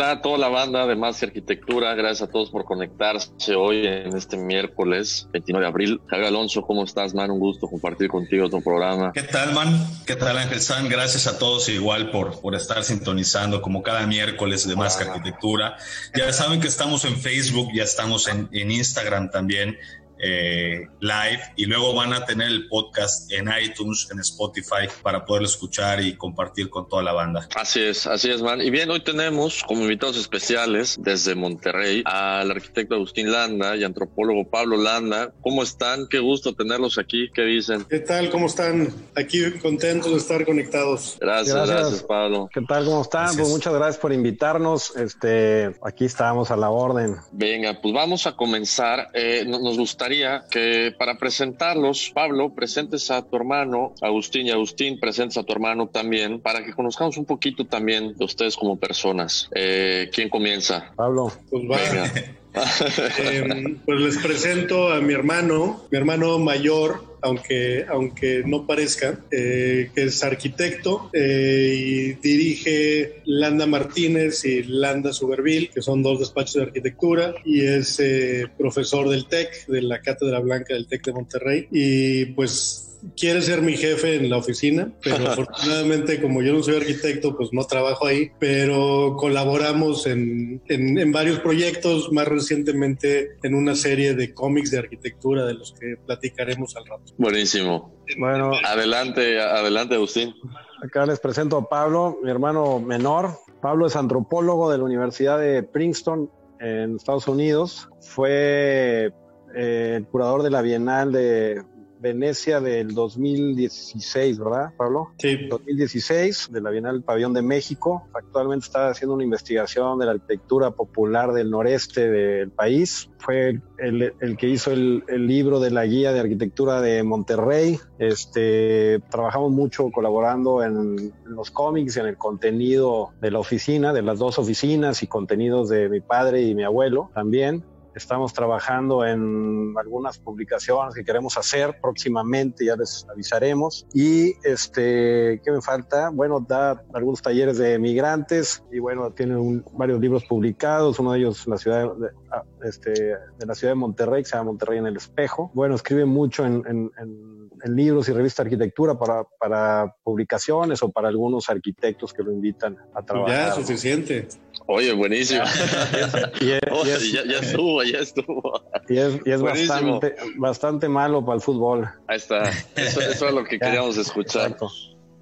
Hola a toda la banda de Más Arquitectura, gracias a todos por conectarse hoy en este miércoles 29 de abril. Javier Alonso, ¿cómo estás, man? Un gusto compartir contigo tu programa. ¿Qué tal, man? ¿Qué tal, Ángel San? Gracias a todos igual por, por estar sintonizando como cada miércoles de Más que Arquitectura. Ya saben que estamos en Facebook, ya estamos en, en Instagram también eh, live y luego van a tener el podcast en iTunes, en Spotify para poderlo escuchar y compartir con toda la banda. Así es, así es, man. Y bien, hoy tenemos como invitados especiales desde Monterrey al arquitecto Agustín Landa y antropólogo Pablo Landa. ¿Cómo están? Qué gusto tenerlos aquí. ¿Qué dicen? ¿Qué tal? ¿Cómo están? Aquí contentos de estar conectados. Gracias, gracias, gracias Pablo. ¿Qué tal? ¿Cómo están? Pues muchas gracias por invitarnos. Este, aquí estamos a la orden. Venga, pues vamos a comenzar. Eh, nos gustaría que para presentarlos, Pablo, presentes a tu hermano Agustín y Agustín, presentes a tu hermano también, para que conozcamos un poquito también de ustedes como personas. Eh, ¿Quién comienza? Pablo. Pues va. eh, pues les presento a mi hermano, mi hermano mayor, aunque, aunque no parezca, eh, que es arquitecto eh, y dirige Landa Martínez y Landa Suberville, que son dos despachos de arquitectura, y es eh, profesor del TEC, de la Cátedra Blanca del TEC de Monterrey. Y pues quiere ser mi jefe en la oficina, pero afortunadamente como yo no soy arquitecto, pues no trabajo ahí, pero colaboramos en, en, en, varios proyectos, más recientemente en una serie de cómics de arquitectura de los que platicaremos al rato. Buenísimo. Bueno, adelante, adelante Agustín. Acá les presento a Pablo, mi hermano menor. Pablo es antropólogo de la Universidad de Princeton en Estados Unidos. Fue eh, el curador de la Bienal de Venecia del 2016, ¿verdad, Pablo? Sí. 2016, de la Bienal del Pabellón de México. Actualmente está haciendo una investigación de la arquitectura popular del noreste del país. Fue el, el que hizo el, el, libro de la guía de arquitectura de Monterrey. Este, trabajamos mucho colaborando en, los cómics en el contenido de la oficina, de las dos oficinas y contenidos de mi padre y mi abuelo también. Estamos trabajando en algunas publicaciones que queremos hacer próximamente, ya les avisaremos. Y este, ¿qué me falta? Bueno, da algunos talleres de migrantes y bueno, tiene un, varios libros publicados, uno de ellos la ciudad de, este, de la ciudad de Monterrey, que se llama Monterrey en el espejo. Bueno, escribe mucho en, en, en, en libros y revistas de arquitectura para, para publicaciones o para algunos arquitectos que lo invitan a trabajar. Ya, suficiente. Oye, buenísimo. y es, y es, ya, ya, estuvo, ya estuvo. Y es, y es bastante, bastante malo para el fútbol. Ahí está. Eso, eso es lo que queríamos escuchar. Exacto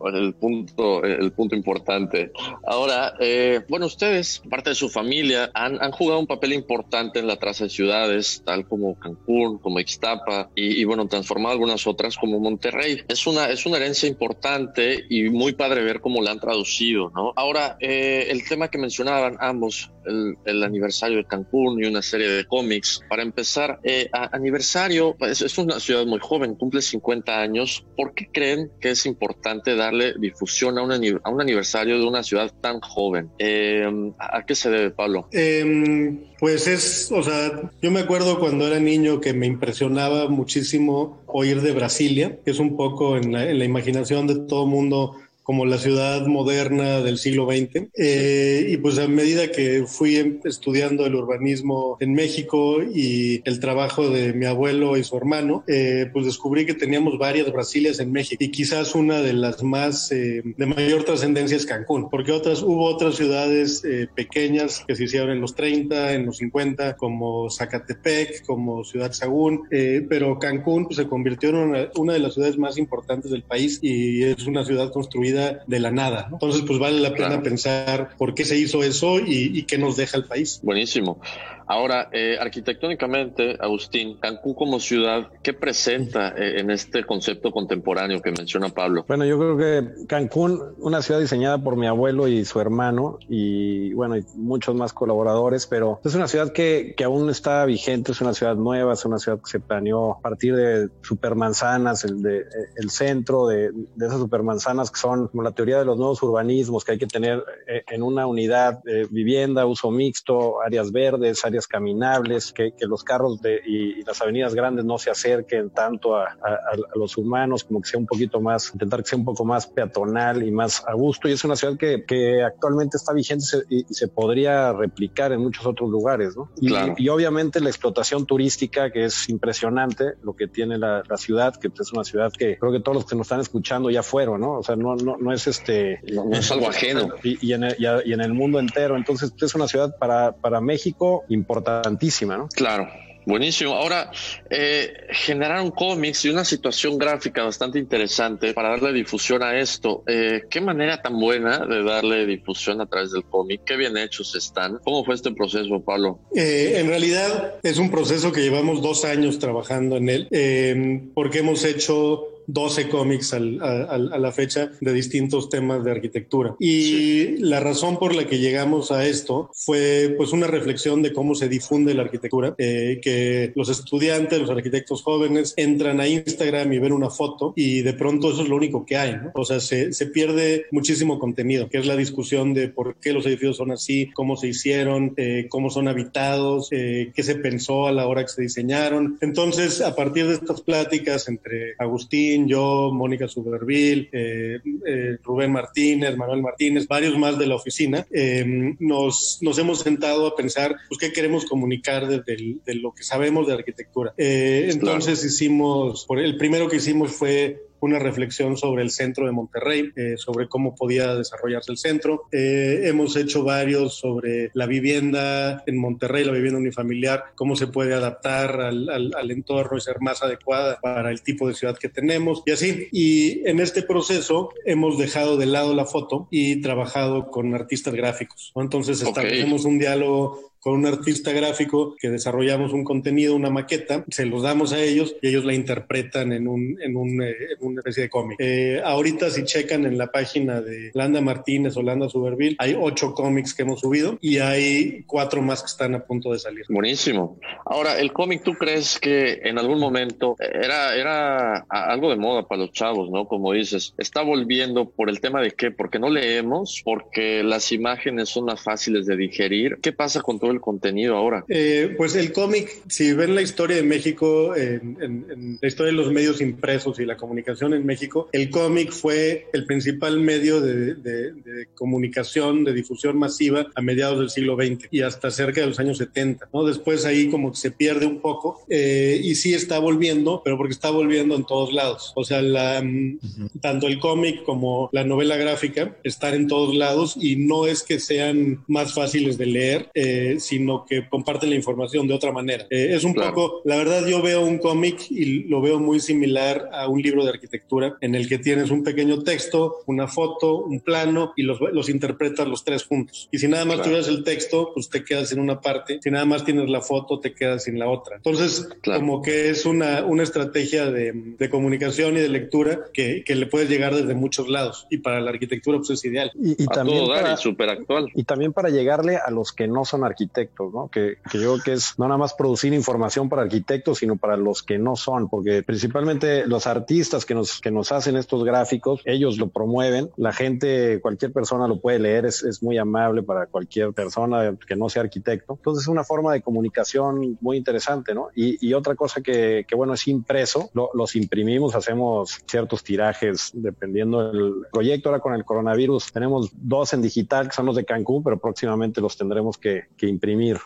el punto, el punto importante. Ahora, eh, bueno, ustedes, parte de su familia, han, han, jugado un papel importante en la traza de ciudades, tal como Cancún, como Ixtapa, y, y, bueno, transformado algunas otras como Monterrey. Es una, es una herencia importante y muy padre ver cómo la han traducido, ¿no? Ahora, eh, el tema que mencionaban ambos, el, el, aniversario de Cancún y una serie de cómics. Para empezar, eh, a, aniversario, es, es una ciudad muy joven, cumple 50 años. ¿Por qué creen que es importante dar darle difusión a un, a un aniversario de una ciudad tan joven. Eh, ¿A qué se debe, Pablo? Eh, pues es, o sea, yo me acuerdo cuando era niño que me impresionaba muchísimo oír de Brasilia, que es un poco en la, en la imaginación de todo mundo como la ciudad moderna del siglo XX. Eh, y pues a medida que fui em, estudiando el urbanismo en México y el trabajo de mi abuelo y su hermano, eh, pues descubrí que teníamos varias Brasilias en México y quizás una de las más de mayor trascendencia es Cancún, porque otras hubo otras ciudades pequeñas que se hicieron en los 30, en los 50, como Zacatepec, como Ciudad Sagún, pero Cancún pues, se convirtió en una, una de las ciudades más importantes del país y es una ciudad construida de la nada. Entonces, pues vale la pena pensar por qué se hizo eso y, qué nos deja el país. Buenísimo. Ahora, eh, arquitectónicamente, Agustín, Cancún como ciudad, ¿qué presenta eh, en este concepto contemporáneo que menciona Pablo? Bueno, yo creo que Cancún, una ciudad diseñada por mi abuelo y su hermano y bueno, y muchos más colaboradores, pero es una ciudad que, que aún está vigente, es una ciudad nueva, es una ciudad que se planeó a partir de supermanzanas, el, de, el centro de, de esas supermanzanas que son como la teoría de los nuevos urbanismos que hay que tener eh, en una unidad de vivienda, uso mixto, áreas verdes, áreas caminables, que, que los carros de, y, las avenidas grandes no se acerquen tanto a, a, los humanos, como que sea un poquito más, intentar que sea un poco más peatonal y más a gusto. Y es una ciudad que, que actualmente está vigente y, se podría replicar en muchos otros lugares, ¿no? Y, y, obviamente la explotación turística, que es impresionante, lo que tiene la, la ciudad, que es una ciudad que creo que todos los que nos están escuchando ya fueron, ¿no? O sea, no, no, no es este... No, es algo ajeno. Y, en el, y, en el, mundo entero. Entonces, es una ciudad para, para México importantísima, ¿no? Claro. Buenísimo. Ahora, eh, generaron cómics y una situación gráfica bastante interesante para darle difusión a esto. Eh, ¿Qué manera tan buena de darle difusión a través del cómic? ¿Qué bien hechos están? ¿Cómo fue este proceso, Pablo? Eh, en realidad es un proceso que llevamos dos años trabajando en él, eh, porque hemos hecho 12 cómics a, la fecha de distintos temas de arquitectura. Y la razón por la que llegamos a esto fue pues una reflexión de cómo se difunde la arquitectura, eh, que los estudiantes, los arquitectos jóvenes entran a Instagram y ven una foto y de pronto eso es lo único que hay, ¿no? O sea, se, se pierde muchísimo contenido, que es la discusión de por qué los edificios son así, cómo se hicieron, eh, cómo son habitados, eh, qué se pensó a la hora que se diseñaron. Entonces, a partir de estas pláticas entre Agustín, yo, Mónica Suberville, eh, eh, Rubén Martínez, Manuel Martínez, varios más de la oficina, eh, nos, nos hemos sentado a pensar pues, qué queremos comunicar de, de, lo que sabemos de arquitectura. entonces hicimos, el primero que hicimos fue una reflexión sobre el centro de Monterrey, eh, sobre cómo podía desarrollarse el centro. Eh, hemos hecho varios sobre la vivienda en Monterrey, la vivienda unifamiliar, cómo se puede adaptar al, al, entorno y ser más adecuada para el tipo de ciudad que tenemos y así. Y en este proceso hemos dejado de lado la foto y trabajado con artistas gráficos. Entonces establecemos un diálogo con un artista gráfico que desarrollamos un contenido, una maqueta, se los damos a ellos y ellos la interpretan en, un, en, un, eh, una especie de cómic. Eh, ahorita si checan en la página de Landa Martínez o Landa Suberville, hay ocho cómics que hemos subido y hay cuatro más que están a punto de salir. Buenísimo. Ahora, el cómic, ¿tú crees que en algún momento era, era algo de moda para los chavos, ¿no? Como dices, está volviendo por el tema de qué, porque no leemos, porque las imágenes son más fáciles de digerir. ¿Qué pasa con todo el contenido ahora? Eh, pues el cómic, si ven la historia de México, en, la historia de los medios impresos y la comunicación en México, el cómic fue el principal medio de, comunicación, de difusión masiva a mediados del siglo XX y hasta cerca de los años 70. ¿no? Después ahí como que se pierde un poco eh, y sí está volviendo, pero porque está volviendo en todos lados. O sea, la, mm, tanto el cómic como la novela gráfica están en todos lados y no es que sean más fáciles de leer. Eh, sino que comparten la información de otra manera. Eh, es un poco, la verdad yo veo un cómic y lo veo muy similar a un libro de arquitectura en el que tienes un pequeño texto, una foto, un plano y los, los interpretas los tres juntos. Y si nada más tuvieras el texto, pues te quedas en una parte. Si nada más tienes la foto, te quedas en la otra. Entonces, como que es una, una estrategia de, de comunicación y de lectura que, que, le puedes llegar desde muchos lados. Y para la arquitectura, pues es ideal. Y, también para, y actual. Y también para llegarle a los que no son arquitectos arquitectos, ¿no? Que, que yo creo que es no nada más producir información para arquitectos, sino para los que no son, porque principalmente los artistas que nos, que nos hacen estos gráficos, ellos lo promueven, la gente, cualquier persona lo puede leer, es, es muy amable para cualquier persona que no sea arquitecto. Entonces es una forma de comunicación muy interesante, ¿no? Y, y otra cosa que, que, bueno, es impreso, lo, los imprimimos, hacemos ciertos tirajes dependiendo del proyecto. Ahora con el coronavirus tenemos dos en digital, que son los de Cancún, pero próximamente los tendremos que, que imprimir.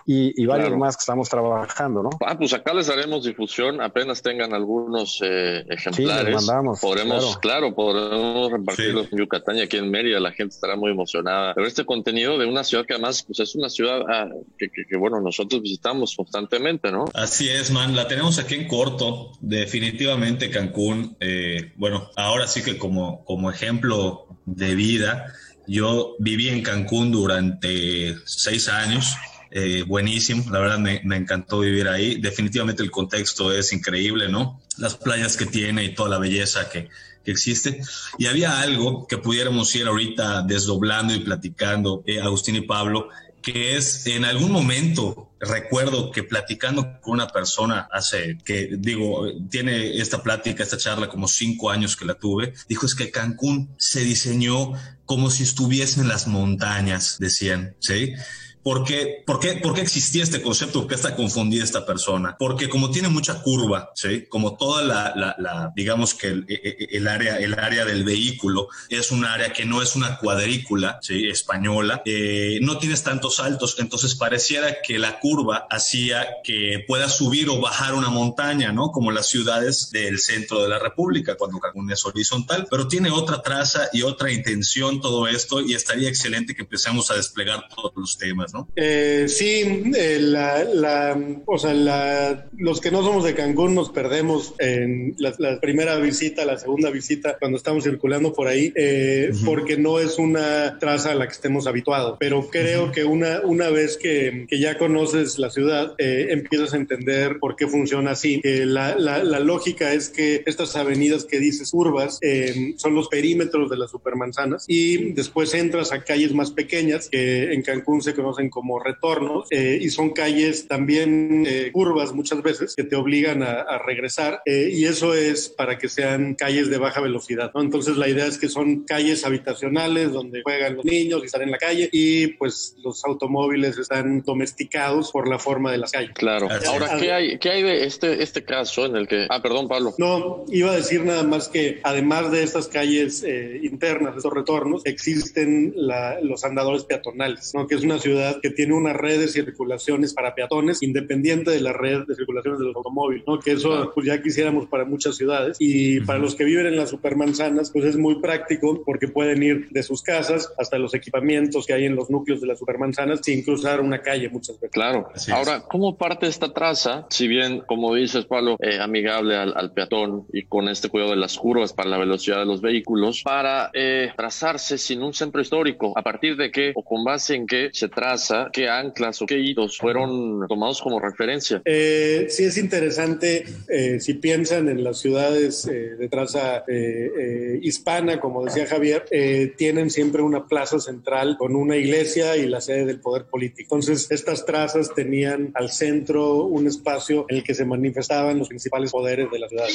Y, y varios más que estamos trabajando, ¿no? Ah, pues acá les haremos difusión, apenas tengan algunos eh, ejemplares. Sí, mandamos. Podremos, claro, podremos repartirlos en Yucatán y aquí en Mérida, la gente estará muy emocionada. Pero este contenido de una ciudad que además pues es una ciudad ah, que, que, que, bueno, nosotros visitamos constantemente, ¿no? Así es, man, la tenemos aquí en corto, definitivamente Cancún, eh, bueno, ahora sí que como, como ejemplo de vida, yo viví en Cancún durante seis años, eh, buenísimo, la verdad me, encantó vivir ahí. Definitivamente el contexto es increíble, ¿no? Las playas que tiene y toda la belleza que, que existe. Y había algo que pudiéramos ir ahorita desdoblando y platicando, eh, Agustín y Pablo, que es en algún momento recuerdo que platicando con una persona hace que digo tiene esta plática esta charla como cinco años que la tuve dijo es que Cancún se diseñó como si estuviese en las montañas decían sí ¿Por qué, por, qué, ¿Por qué existía este concepto? ¿Por qué está confundida esta persona? Porque como tiene mucha curva, ¿sí? como toda la, la, la digamos que el, el, área, el área del vehículo es un área que no es una cuadrícula ¿sí? española, eh, no tienes tantos saltos, entonces pareciera que la curva hacía que pueda subir o bajar una montaña, ¿no? Como las ciudades del centro de la República, cuando Cancún es horizontal, pero tiene otra traza y otra intención todo esto y estaría excelente que empecemos a desplegar todos los temas. ¿No? Eh, sí, eh, la, la, o sea, la, los que no somos de Cancún nos perdemos en la, la, primera visita, la segunda visita, cuando estamos circulando por ahí, eh, uh -huh. porque no es una traza a la que estemos habituados. Pero creo uh -huh. que una, una vez que, que, ya conoces la ciudad, eh, empiezas a entender por qué funciona así. La, la, lógica es que estas avenidas que dices curvas son los perímetros de las supermanzanas y después entras a calles más pequeñas que en Cancún se conocen como retornos eh, y son calles también eh, curvas muchas veces que te obligan a, a regresar eh, y eso es para que sean calles de baja velocidad. ¿no? Entonces la idea es que son calles habitacionales donde juegan los niños y están en la calle y pues los automóviles están domesticados por la forma de las calles. Claro. Ahora, ¿qué hay, ¿qué hay de este, este caso en el que... Ah, perdón, Pablo. No, iba a decir nada más que además de estas calles internas, de estos retornos, existen la, los andadores peatonales, ¿no? que es una ciudad que tiene una red de circulaciones para peatones independiente de la red de circulaciones de los automóviles, ¿no? que eso pues ya quisiéramos para muchas ciudades y para los que viven en las supermanzanas pues es muy práctico porque pueden ir de sus casas hasta los equipamientos que hay en los núcleos de las supermanzanas sin cruzar una calle muchas veces. Claro. Ahora, ¿cómo parte esta traza? Si bien, como dices, Pablo, eh, amigable al, al, peatón y con este cuidado de las curvas para la velocidad de los vehículos, para eh, trazarse sin un centro histórico, a partir de qué o con base en qué se traza qué anclas o qué hitos fueron tomados como referencia. Eh, sí es interesante eh, si piensan en las ciudades eh, de traza eh, eh, hispana, como decía Javier, tienen siempre una plaza central con una iglesia y la sede del poder político. Entonces estas trazas tenían al centro un espacio en el que se manifestaban los principales poderes de la ciudad.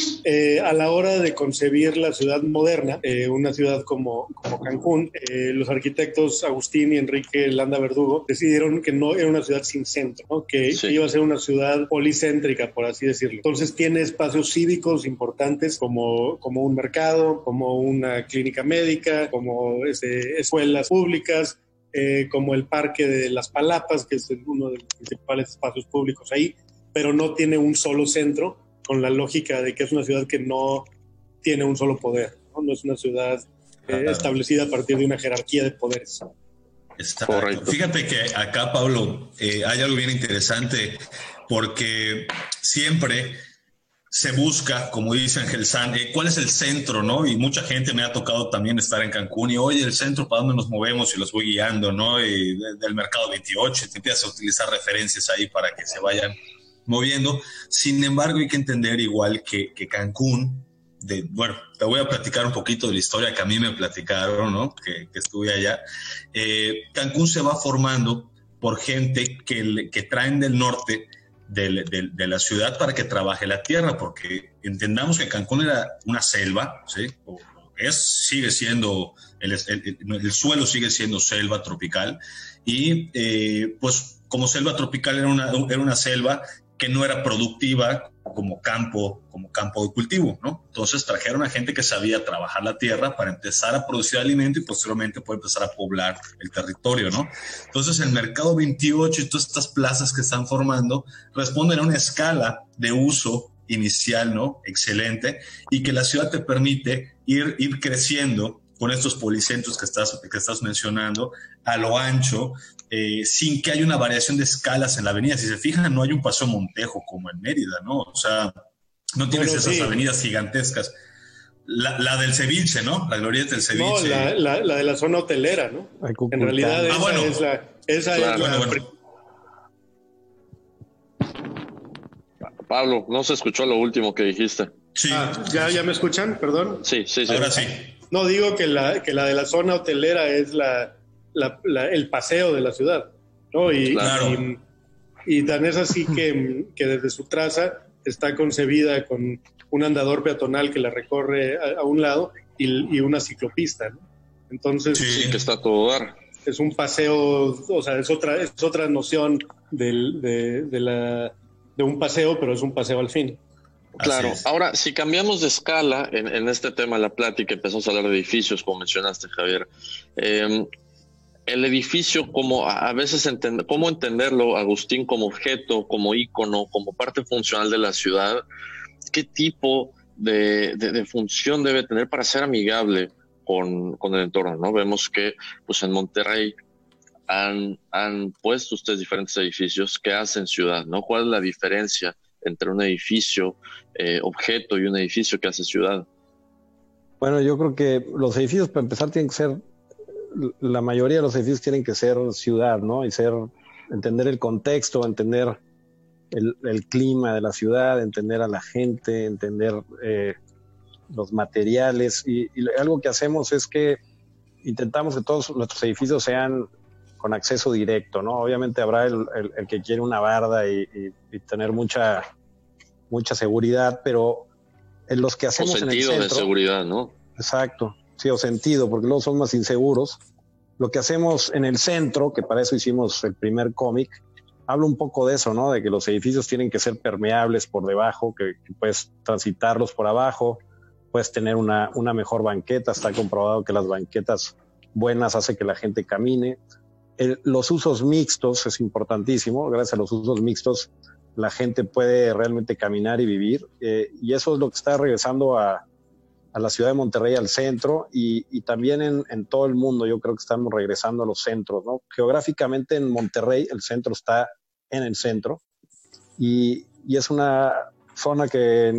a la hora de concebir la ciudad moderna, una ciudad como, como Cancún, los arquitectos Agustín y Enrique Landa Verdugo decidieron que no era una ciudad sin centro, ¿no? que sí. iba a ser una ciudad policéntrica, por así decirlo. Entonces tiene espacios cívicos importantes como, como un mercado, como una clínica médica, como este, escuelas públicas, eh, como el Parque de las Palapas, que es uno de los principales espacios públicos ahí, pero no tiene un solo centro, con la lógica de que es una ciudad que no tiene un solo poder, no, no es una ciudad eh, establecida a partir de una jerarquía de poderes. Está Correcto. Fíjate que acá, Pablo, eh, hay algo bien interesante porque siempre se busca, como dice Ángel San, eh, cuál es el centro, ¿no? Y mucha gente me ha tocado también estar en Cancún y, oye, el centro, ¿para dónde nos movemos? Y los voy guiando, ¿no? Y del mercado 28, te empiezas a utilizar referencias ahí para que se vayan moviendo. Sin embargo, hay que entender igual que, que Cancún, de, bueno, te voy a platicar un poquito de la historia que a mí me platicaron, ¿no? Que, que estuve allá. Eh, Cancún se va formando por gente que, que traen del norte de, la ciudad para que trabaje la tierra, porque entendamos que Cancún era una selva, ¿sí? es, sigue siendo, el, el, suelo sigue siendo selva tropical, y eh, pues como selva tropical era una, era una selva que no era productiva como campo, como campo de cultivo, ¿no? Entonces trajeron a gente que sabía trabajar la tierra para empezar a producir alimento y posteriormente poder empezar a poblar el territorio, ¿no? Entonces el mercado 28 y todas estas plazas que están formando responden a una escala de uso inicial, ¿no? Excelente y que la ciudad te permite ir, ir creciendo con estos policentros que estás, que estás mencionando a lo ancho, eh, sin que haya una variación de escalas en la avenida. Si se fijan, no hay un paso Montejo como en Mérida, ¿no? O sea, no tienes esas avenidas gigantescas. La, del ceviche, ¿no? La glorieta del ceviche. No, la, de la zona hotelera, ¿no? En realidad ah, esa bueno. es la... Esa es la Pablo, no se escuchó lo último que dijiste. Sí. Ah, ¿ya, ¿Ya me escuchan? Perdón. Sí, sí, sí. Ahora sí. No, digo que la, que la de la zona hotelera es la, el paseo de la ciudad, ¿no? Y, y, tan es así que, desde su traza está concebida con un andador peatonal que la recorre a, un lado y, una ciclopista, ¿no? Entonces... Sí, que está todo dar. Es un paseo, o sea, es otra, es otra noción del, de, de, la, de un paseo, pero es un paseo al fin. Claro, ahora si cambiamos de escala en, este tema de la plática, empezamos a hablar de edificios, como mencionaste Javier, em, el edificio, como a veces cómo entenderlo, Agustín, como objeto, como ícono, como parte funcional de la ciudad, qué tipo de, función debe tener para ser amigable con, el entorno, ¿no? Vemos que pues en Monterrey han, han puesto ustedes diferentes edificios que hacen ciudad, ¿no? ¿Cuál es la diferencia? Entre un edificio eh, objeto y un edificio que hace ciudad? Bueno, yo creo que los edificios, para empezar, tienen que ser, la mayoría de los edificios tienen que ser ciudad, ¿no? Y ser, entender el contexto, entender el, clima de la ciudad, entender a la gente, entender eh, los materiales. Y, algo que hacemos es que intentamos que todos nuestros edificios sean con acceso directo, ¿no? Obviamente habrá el, que quiere una barda y, tener mucha, mucha seguridad, pero en los que hacemos o sentido en de seguridad, ¿no? Exacto, sí, o sentido, porque luego son más inseguros. Lo que hacemos en el centro, que para eso hicimos el primer cómic, habla un poco de eso, ¿no? De que los edificios tienen que ser permeables por debajo, que, puedes transitarlos por abajo, puedes tener una, una mejor banqueta, está comprobado que las banquetas buenas hace que la gente camine los usos mixtos es importantísimo. Gracias a los usos mixtos, la gente puede realmente caminar y vivir. Eh, y eso es lo que está regresando a, la ciudad de Monterrey, al centro, y, también en, todo el mundo. Yo creo que estamos regresando a los centros. ¿no? Geográficamente en Monterrey, el centro está en el centro. Y, es una zona que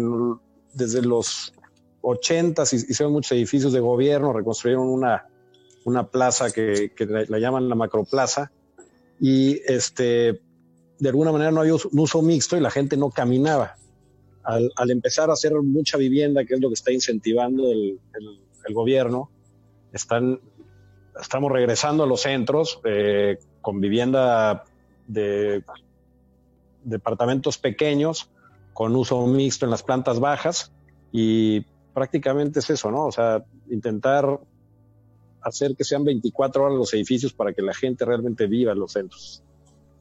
desde los 80 hicieron muchos edificios de gobierno, reconstruyeron una una plaza que, la, llaman la macroplaza, y este, de alguna manera no había un uso mixto y la gente no caminaba. Al, empezar a hacer mucha vivienda, que es lo que está incentivando el, gobierno, están, estamos regresando a los centros eh, con vivienda de departamentos pequeños, con uso mixto en las plantas bajas, y prácticamente es eso, ¿no? O sea, intentar hacer que sean 24 horas los edificios para que la gente realmente viva en los centros.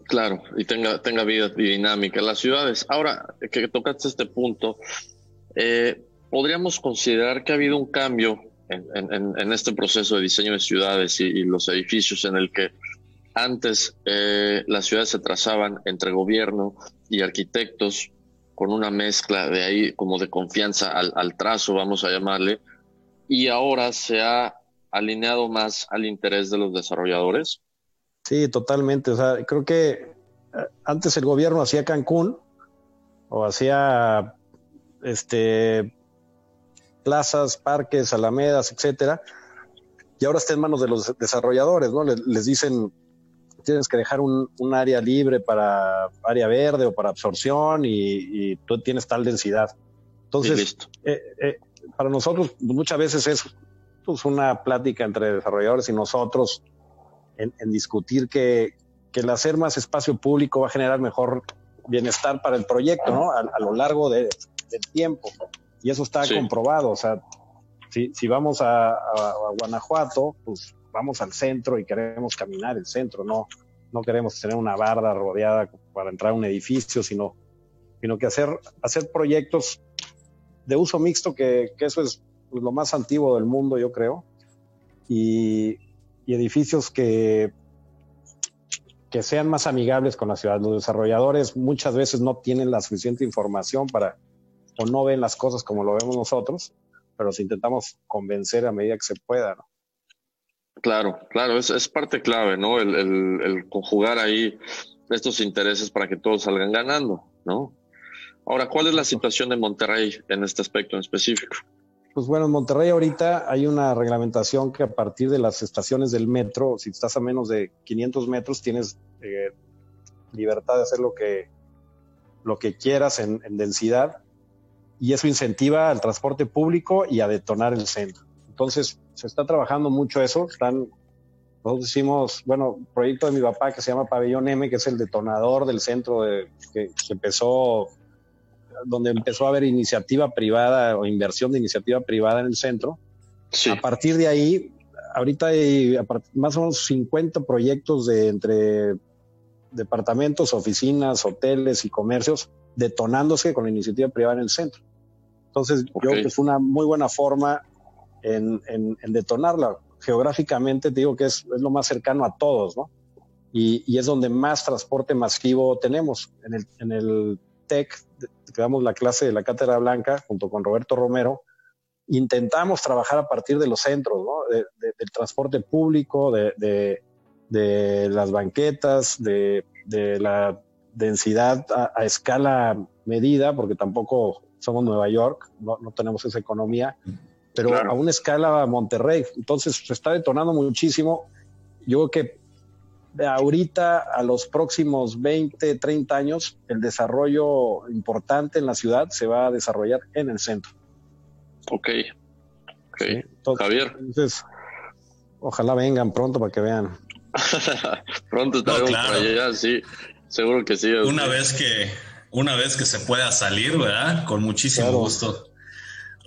Claro, y tenga, tenga vida dinámica. Las ciudades, ahora que tocaste este punto, eh, podríamos considerar que ha habido un cambio en, este proceso de diseño de ciudades y, los edificios en el que antes eh, las ciudades se trazaban entre gobierno y arquitectos con una mezcla de ahí como de confianza al, al trazo, vamos a llamarle, y ahora se ha alineado más al interés de los desarrolladores? Sí, totalmente. O sea, creo que eh, antes el gobierno hacía Cancún o hacía este plazas, parques, alamedas, etcétera, y ahora está en manos de los desarrolladores, ¿no? Les, dicen tienes que dejar un, área libre para área verde o para absorción y, tú tienes tal densidad. Entonces, eh, eh, para nosotros muchas veces es pues, una plática entre desarrolladores y nosotros en, discutir que, que el hacer más espacio público va a generar mejor bienestar para el proyecto, ¿no? A, lo largo de, del tiempo. Y eso está comprobado. O sea, si, si vamos a, a, Guanajuato, pues vamos al centro y queremos caminar el centro, no, no queremos tener una barda rodeada para entrar a un edificio, sino, sino que hacer, hacer proyectos de uso mixto, que, que eso es pues, lo más antiguo del mundo, yo creo, y, y edificios que que sean más amigables con la ciudad. Los desarrolladores muchas veces no tienen la suficiente información para o no ven las cosas como lo vemos nosotros, pero si intentamos convencer a medida que se pueda. ¿no? Claro, claro, es, es parte clave, ¿no? El, el, el, conjugar ahí estos intereses para que todos salgan ganando, ¿no? Ahora, ¿cuál es la situación de Monterrey en este aspecto en específico? Pues bueno, en Monterrey ahorita hay una reglamentación que a partir de las estaciones del metro, si estás a menos de 500 metros, tienes eh, libertad de hacer lo que, lo que quieras en, densidad y eso incentiva al transporte público y a detonar el centro. Entonces, se está trabajando mucho eso. Están, nosotros hicimos, bueno, proyecto de mi papá que se llama Pabellón M, que es el detonador del centro de, que, que empezó donde empezó a haber iniciativa privada o inversión de iniciativa privada en el centro. A partir de ahí, ahorita hay más o menos 50 proyectos de entre departamentos, oficinas, hoteles y comercios detonándose con la iniciativa privada en el centro. Entonces, yo creo que es una muy buena forma en, detonarla. Geográficamente, te digo que es, lo más cercano a todos, ¿no? Y, y, es donde más transporte masivo tenemos. En el, en el TEC, que damos la clase de la Cátedra Blanca, junto con Roberto Romero, intentamos trabajar a partir de los centros, ¿no? del transporte público, de, las banquetas, de, la densidad a, escala medida, porque tampoco somos Nueva York, no, tenemos esa economía, pero a una escala Monterrey. Entonces se está detonando muchísimo. Yo creo que de ahorita a los próximos 20, 30 años, el desarrollo importante en la ciudad se va a desarrollar en el centro. Ok. Javier. Entonces, ojalá vengan pronto para que vean. pronto estaremos no, allá, sí. Seguro que sí. Una vez que, una vez que se pueda salir, ¿verdad? Con muchísimo gusto.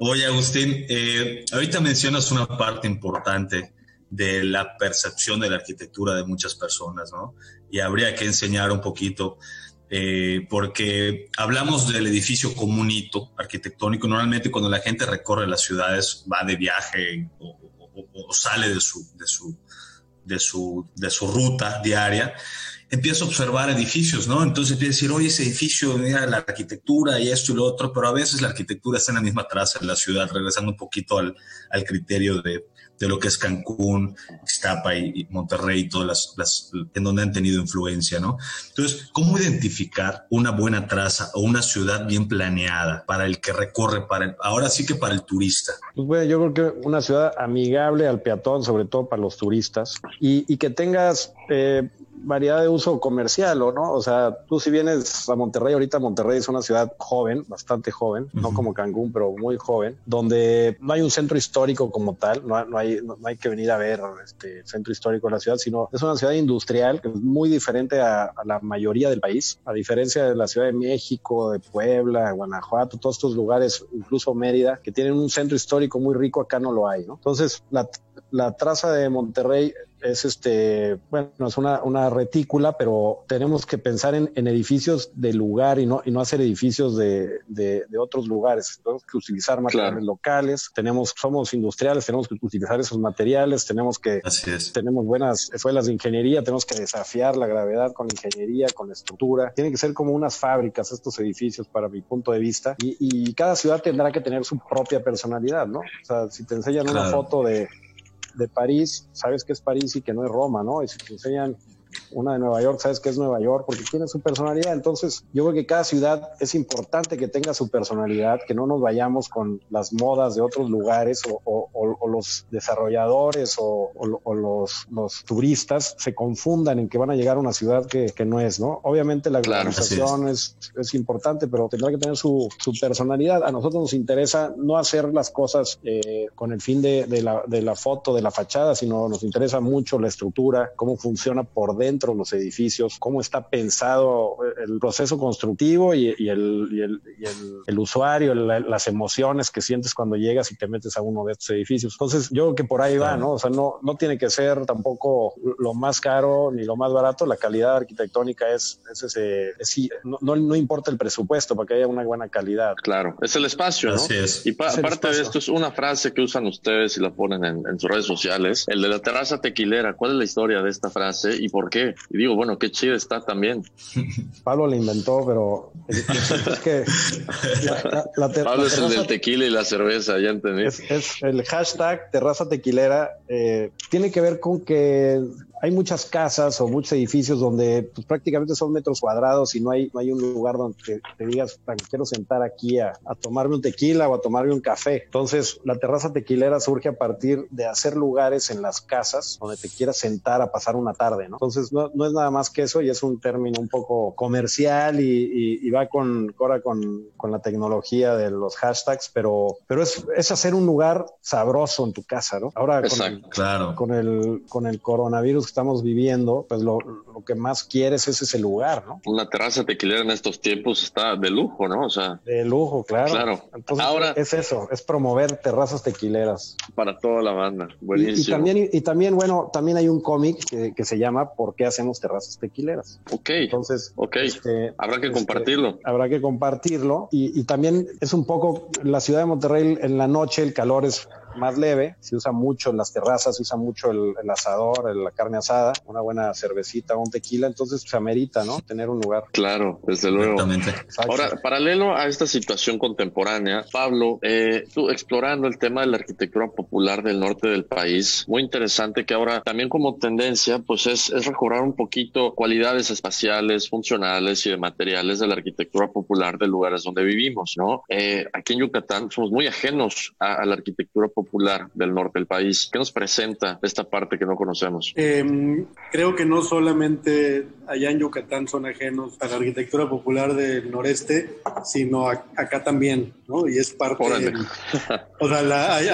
Oye, Agustín, eh, ahorita mencionas una parte importante de la percepción de la arquitectura de muchas personas, ¿no? Y habría que enseñar un poquito, eh, porque hablamos del edificio como un hito arquitectónico. Normalmente cuando la gente recorre las ciudades, va de viaje o, sale de su, de, su, de, su, de su ruta diaria, empieza a observar edificios, ¿no? Entonces empieza a decir, oye, ese edificio, mira la arquitectura y esto y lo otro, pero a veces la arquitectura está en la misma traza de la ciudad, regresando un poquito al, al criterio de, de lo que es Cancún, Ixtapa y, Monterrey, todas las, en donde han tenido influencia, ¿no? Entonces, ¿cómo identificar una buena traza o una ciudad bien planeada para el que recorre, para el, ahora sí que para el turista? Pues bueno, yo creo que una ciudad amigable al peatón, sobre todo para los turistas, y, que tengas eh, variedad de uso comercial, ¿o no? O sea, tú si vienes a Monterrey, ahorita Monterrey es una ciudad joven, bastante joven, no como Cancún, pero muy joven, donde no hay un centro histórico como tal, no, hay, no, hay que venir a ver este centro histórico de la ciudad, sino es una ciudad industrial que es muy diferente a, la mayoría del país, a diferencia de la Ciudad de México, de Puebla, Guanajuato, todos estos lugares, incluso Mérida, que tienen un centro histórico muy rico, acá no lo hay, ¿no? Entonces, la, la traza de Monterrey es este, bueno, es una, una retícula, pero tenemos que pensar en, edificios de lugar y no, y no hacer edificios de, de, otros lugares. Tenemos que utilizar materiales locales, tenemos, somos industriales, tenemos que utilizar esos materiales, tenemos que, tenemos buenas escuelas de ingeniería, tenemos que desafiar la gravedad con ingeniería, con estructura. Tienen que ser como unas fábricas estos edificios para mi punto de vista y, y cada ciudad tendrá que tener su propia personalidad, ¿no? O sea, si te enseñan una foto de de París, sabes que es París y que no es Roma, ¿no? Y si te enseñan una de Nueva York, sabes que es Nueva York porque tiene su personalidad. Entonces, yo creo que cada ciudad es importante que tenga su personalidad, que no nos vayamos con las modas de otros lugares o, o, los desarrolladores o, los, los, turistas se confundan en que van a llegar a una ciudad que, que no es, ¿no? Obviamente la organización es. es. importante, pero tendrá que tener su, su, personalidad. A nosotros nos interesa no hacer las cosas eh, con el fin de, de, la, de la foto, de la fachada, sino nos interesa mucho la estructura, cómo funciona por dentro los edificios, cómo está pensado el proceso constructivo y, y, el, y, el, el, usuario, las emociones que sientes cuando llegas y te metes a uno de estos edificios. Entonces, yo creo que por ahí va, ¿no? O sea, no, no tiene que ser tampoco lo más caro ni lo más barato, la calidad arquitectónica es, es ese, no, no, importa el presupuesto para que haya una buena calidad. Claro, es el espacio, ¿no? Así es. Y aparte de esto, es una frase que usan ustedes y la ponen en, en, sus redes sociales, el de la terraza tequilera. ¿Cuál es la historia de esta frase y por qué? Y digo, bueno, qué chido está también. Pablo la inventó, pero es que Pablo es el del tequila y la cerveza, ya entendí. Es, el hashtag terraza tequilera. Eh, tiene que ver con que hay muchas casas o muchos edificios donde pues, prácticamente son metros cuadrados y no hay, no hay un lugar donde te, digas, quiero sentar aquí a, tomarme un tequila o a tomarme un café. Entonces, la terraza tequilera surge a partir de hacer lugares en las casas donde te quieras sentar a pasar una tarde, ¿no? Entonces, no, no es nada más que eso y es un término un poco comercial y, va con, ahora con, con, la tecnología de los hashtags, pero, pero es, es hacer un lugar sabroso en tu casa, ¿no? Ahora, con, claro. con, el, con el coronavirus estamos viviendo, pues lo, que más quieres es ese lugar, ¿no? Una terraza tequilera en estos tiempos está de lujo, ¿no? O sea. De lujo, claro. Claro. Entonces, Ahora, es eso, es promover terrazas tequileras. Para toda la banda. Buenísimo. Y, también, y, también, bueno, también hay un cómic que, se llama ¿Por qué hacemos terrazas tequileras? Ok. Entonces, ok. Este, habrá que este, compartirlo. Habrá que compartirlo. Y, y también es un poco la ciudad de Monterrey en la noche, el calor es más leve, se usa mucho en las terrazas, se usa mucho el, asador, la carne asada, una buena cervecita, un tequila, entonces se amerita, ¿no? Tener un lugar. Claro, desde luego. Ahora, paralelo a esta situación contemporánea, Pablo, eh, tú explorando el tema de la arquitectura popular del norte del país, muy interesante que ahora también como tendencia, pues es, es recobrar un poquito cualidades espaciales, funcionales y de materiales de la arquitectura popular de lugares donde vivimos, ¿no? Eh, aquí en Yucatán somos muy ajenos a, a la arquitectura popular popular del norte del país. ¿Qué nos presenta esta parte que no conocemos? Em, creo que no solamente allá en Yucatán son ajenos a la arquitectura popular del noreste, sino acá también, ¿no? Y es parte... o sea,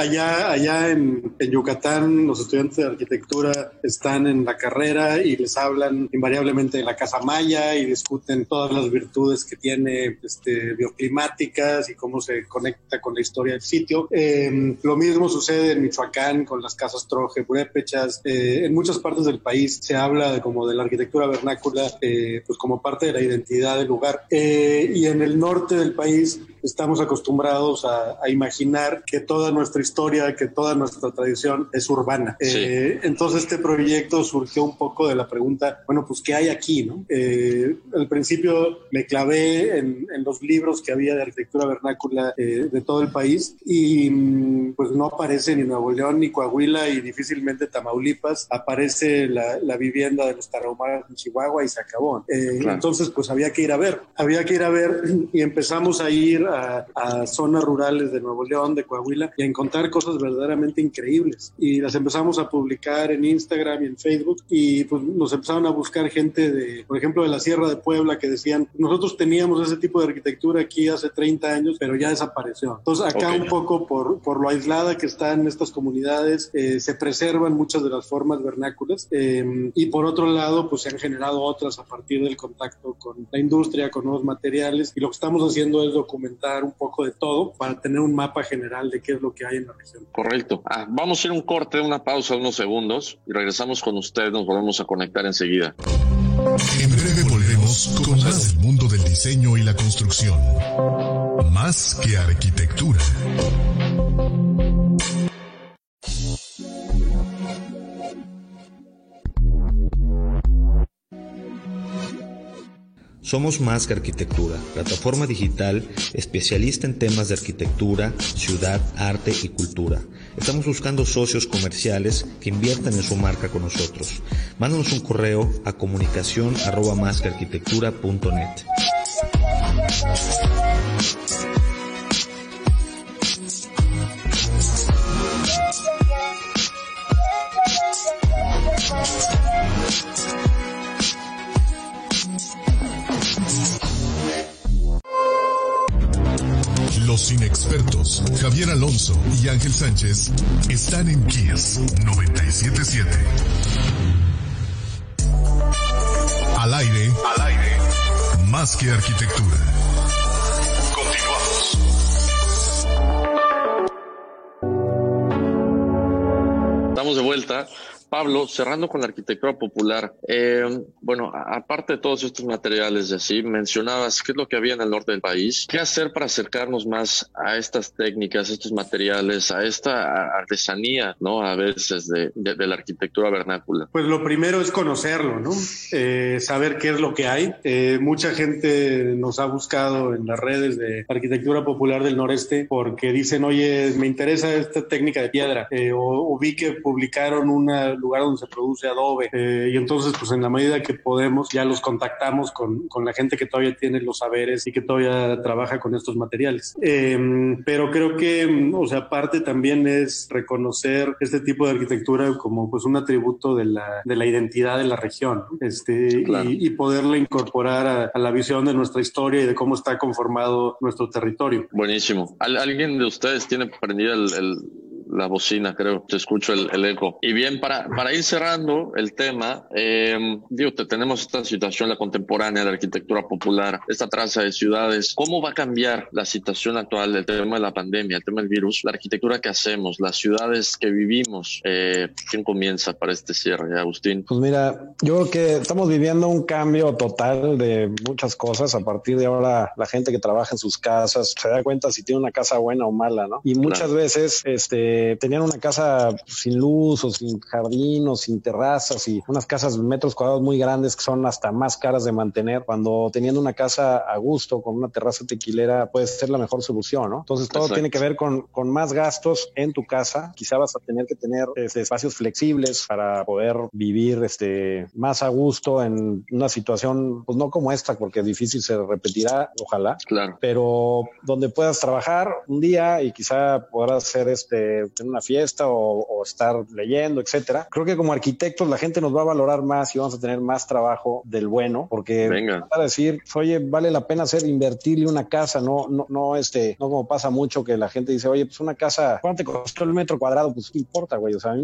allá, allá en, en, Yucatán los estudiantes de arquitectura están en la carrera y les hablan invariablemente de la Casa Maya y discuten todas las virtudes que tiene este, bioclimáticas y cómo se conecta con la historia del sitio. Eh, lo mismo mismo sucede en Michoacán con las casas troje, purépechas. Eh, en muchas partes del país se habla de, como de la arquitectura vernácula, eh, pues como parte de la identidad del lugar. Eh, y en el norte del país estamos acostumbrados a, imaginar que toda nuestra historia, que toda nuestra tradición es urbana. Eh, entonces este proyecto surgió un poco de la pregunta, bueno, pues ¿qué hay aquí? No? Eh, al principio me clavé en, los libros que había de arquitectura vernácula eh, de todo el país y mm, pues no aparece ni Nuevo León ni Coahuila y difícilmente Tamaulipas, aparece la, vivienda de los tarahumaras en Chihuahua y se acabó. Entonces pues había que ir a ver, había que ir a ver y empezamos a ir a a, zonas rurales de Nuevo León, de Coahuila, y a encontrar cosas verdaderamente increíbles. Y las empezamos a publicar en Instagram y en Facebook, y pues nos empezaron a buscar gente de, por ejemplo, de la Sierra de Puebla, que decían, nosotros teníamos ese tipo de arquitectura aquí hace 30 años, pero ya desapareció. Entonces, acá un poco por, por lo aislada que están estas comunidades, eh, se preservan muchas de las formas vernáculas, em, y por otro lado, pues se han generado otras a partir del contacto con la industria, con nuevos materiales, y lo que estamos haciendo es documentar un poco de todo para tener un mapa general de qué es lo que hay en la región. Correcto. Ah, vamos a ir un corte, una pausa, unos segundos y regresamos con usted. Nos volvemos a conectar enseguida. En breve volvemos con más del mundo del diseño y la construcción. Más que arquitectura. Somos Más que Arquitectura, plataforma digital especialista en temas de arquitectura, ciudad, arte y cultura. Estamos buscando socios comerciales que inviertan en su marca con nosotros. Mándanos un correo a comunicación arroba Ríos, Javier Alonso y Ángel Sánchez están en Kiss 977. Al aire, al aire, más que arquitectura. Continuamos. Pablo, cerrando con la arquitectura popular, eh, bueno, aparte de todos estos materiales y así, mencionabas qué es lo que había en el norte del país, qué hacer para acercarnos más a estas técnicas, estos materiales, a esta artesanía, ¿no? A veces de, la arquitectura vernácula. Pues lo primero es conocerlo, ¿no? Eh, saber qué es lo que hay. Eh, mucha gente nos ha buscado en las redes de arquitectura popular del noreste porque dicen, oye, me interesa esta técnica de piedra, o vi que publicaron una lugar donde se produce adobe. Eh, y entonces, pues en la medida que podemos, ya los contactamos con, con, la gente que todavía tiene los saberes y que todavía trabaja con estos materiales. Em, pero creo que, o sea, parte también es reconocer este tipo de arquitectura como pues un atributo de la, de la identidad de la región, este, y, y, poderla incorporar a, la visión de nuestra historia y de cómo está conformado nuestro territorio. Buenísimo. ¿Alguien de ustedes tiene prendido el la bocina, creo. Te escucho el, eco. Y bien, para, para ir cerrando el tema, eh, digo, te, tenemos esta situación, la contemporánea, la arquitectura popular, esta traza de ciudades. ¿Cómo va a cambiar la situación actual del tema de la pandemia, el tema del virus, la arquitectura que hacemos, las ciudades que vivimos? Eh, ¿Quién comienza para este cierre, Agustín? Pues mira, yo creo que estamos viviendo un cambio total de muchas cosas. A partir de ahora, la gente que trabaja en sus casas se da cuenta si tiene una casa buena o mala, ¿no? Y muchas veces, este, tenían una casa sin luz o sin jardín o sin terrazas y unas casas metros cuadrados muy grandes que son hasta más caras de mantener, cuando teniendo una casa a gusto con una terraza tequilera puede ser la mejor solución, ¿no? Entonces todo tiene que ver con, con más gastos en tu casa. Quizá vas a tener que tener este, espacios flexibles para poder vivir este, más a gusto en una situación, pues no como esta, porque es difícil se repetirá, ojalá. Claro. Pero donde puedas trabajar un día y quizá podrás hacer este en una fiesta o, estar leyendo, etcétera. Creo que como arquitectos la gente nos va a valorar más y vamos a tener más trabajo del bueno, porque Venga. a decir, oye, vale la pena hacer invertirle una casa, no, no, no, este, no como pasa mucho que la gente dice, oye, pues una casa, ¿cuánto te costó el metro cuadrado? Pues no importa, güey, o sea,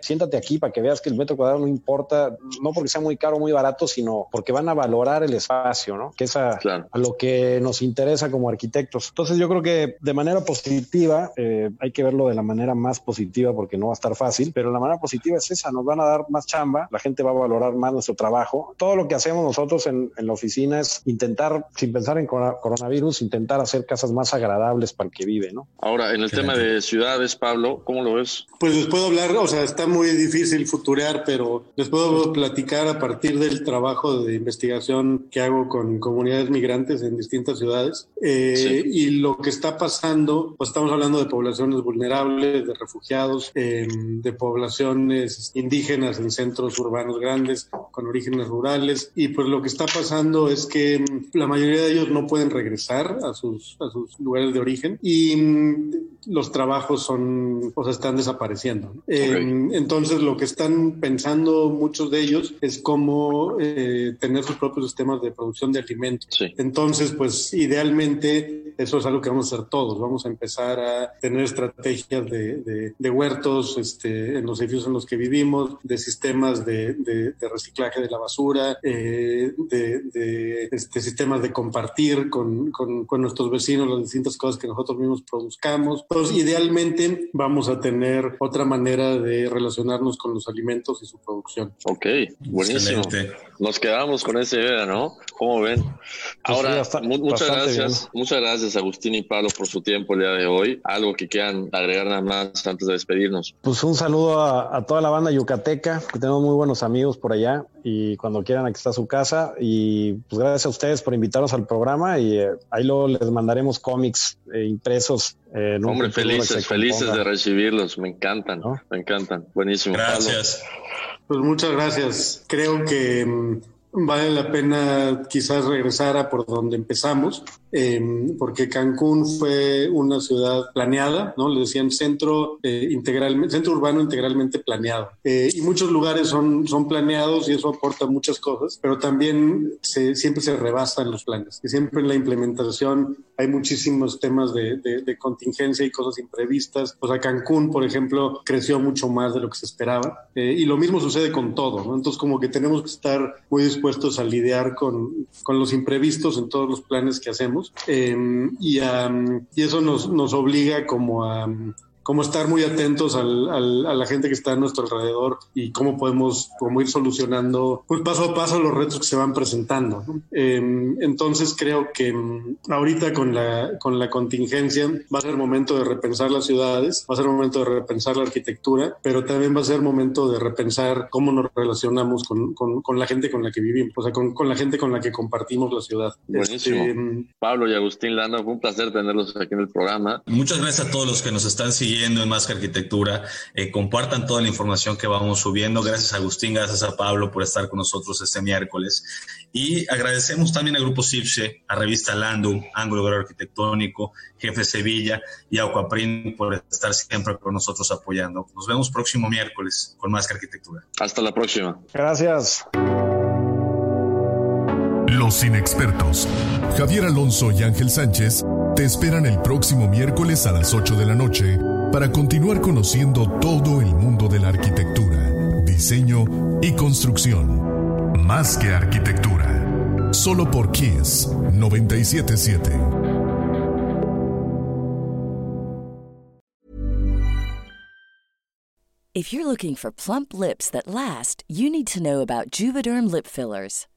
siéntate aquí para que veas que el metro cuadrado no importa, no porque sea muy caro o muy barato, sino porque van a valorar el espacio, ¿no? Que es a, lo que nos interesa como arquitectos. Entonces yo creo que de manera positiva eh, hay que verlo de la manera más positiva porque no va a estar fácil, pero la manera positiva es esa, nos van a dar más chamba, la gente va a valorar más nuestro trabajo. Todo lo que hacemos nosotros en, la oficina es intentar, sin pensar en coronavirus, intentar hacer casas más agradables para el que vive, ¿no? Ahora, en el tema de ciudades, Pablo, ¿cómo lo ves? Pues les puedo hablar, o sea, está muy difícil futurear, pero les puedo platicar a partir del trabajo de investigación que hago con comunidades migrantes en distintas ciudades. Eh, y lo que está pasando, pues estamos hablando de poblaciones vulnerables, de refugiados, em, de poblaciones indígenas en centros urbanos grandes con orígenes rurales. Y pues lo que está pasando es que em, la mayoría de ellos no pueden regresar a sus, a sus lugares de origen y em, los trabajos son, o sea, están desapareciendo. entonces lo que están pensando muchos de ellos es cómo eh, tener sus propios sistemas de producción de alimentos. Entonces, pues idealmente frente eso es algo que vamos a hacer todos. Vamos a empezar a tener estrategias de, de, huertos este, en los edificios en los que vivimos, de sistemas de, de reciclaje de la basura, eh, de, este, sistemas de compartir con, con, con, nuestros vecinos las distintas cosas que nosotros mismos produzcamos. Entonces, idealmente vamos a tener otra manera de relacionarnos con los alimentos y su producción. Ok, buenísimo. Nos quedamos con esa idea, ¿no? ¿Cómo ven? Pues Ahora, muchas gracias, muchas gracias Agustín y Pablo por su tiempo el día de hoy. Algo que quieran agregar nada más antes de despedirnos. Pues un saludo a, toda la banda yucateca, que tenemos muy buenos amigos por allá y cuando quieran aquí está su casa y pues gracias a ustedes por invitarnos al programa y eh, ahí luego les mandaremos cómics eh, impresos. Eh, Hombre, felices, felices de recibirlos, me encantan, me encantan, buenísimo. Gracias. Pues muchas gracias. Creo que mm, vale la pena quizás regresar a por donde empezamos em, porque Cancún fue una ciudad planeada, ¿no? Le decían centro eh, integral, centro urbano integralmente planeado. Eh, y muchos lugares son, son planeados y eso aporta muchas cosas, pero también se, siempre se rebasan los planes. Y siempre en la implementación hay muchísimos temas de, de, contingencia y cosas imprevistas. O sea, Cancún, por ejemplo, creció mucho más de lo que se esperaba. Eh, y lo mismo sucede con todo, ¿no? Entonces, como que tenemos que estar muy dispuestos a lidiar con, con los imprevistos en todos los planes que hacemos. Em, y, y, eso nos, nos obliga como a como estar muy atentos al, a la gente que está a nuestro alrededor y cómo podemos como ir solucionando pues paso a paso los retos que se van presentando. Em, entonces creo que em, ahorita con la, con la contingencia va a ser momento de repensar las ciudades, va a ser momento de repensar la arquitectura, pero también va a ser momento de repensar cómo nos relacionamos con, con, con la gente con la que vivimos, o sea, con, con, la gente con la que compartimos la ciudad. Buenísimo. Este, Pablo y Agustín Landa, fue un placer tenerlos aquí en el programa. Muchas gracias a todos los que nos están siguiendo en Más Arquitectura. Eh, compartan toda la información que vamos subiendo. Gracias a Agustín, gracias a Pablo por estar con nosotros este miércoles. Y agradecemos también al Grupo CIPSE, a Revista Landum, Ángulo Arquitectónico, Jefe Sevilla y a Aquaprin por estar siempre con nosotros apoyando. Nos vemos próximo miércoles con Más Arquitectura. Hasta la próxima. Gracias. Los inexpertos, Javier Alonso y Ángel Sánchez, te esperan el próximo miércoles a las 8 de la noche para continuar conociendo todo el mundo de la arquitectura, diseño y construcción. Más que arquitectura. Solo por Kiss 977. If you're looking for plump lips that last, you need to know about Juvederm lip fillers.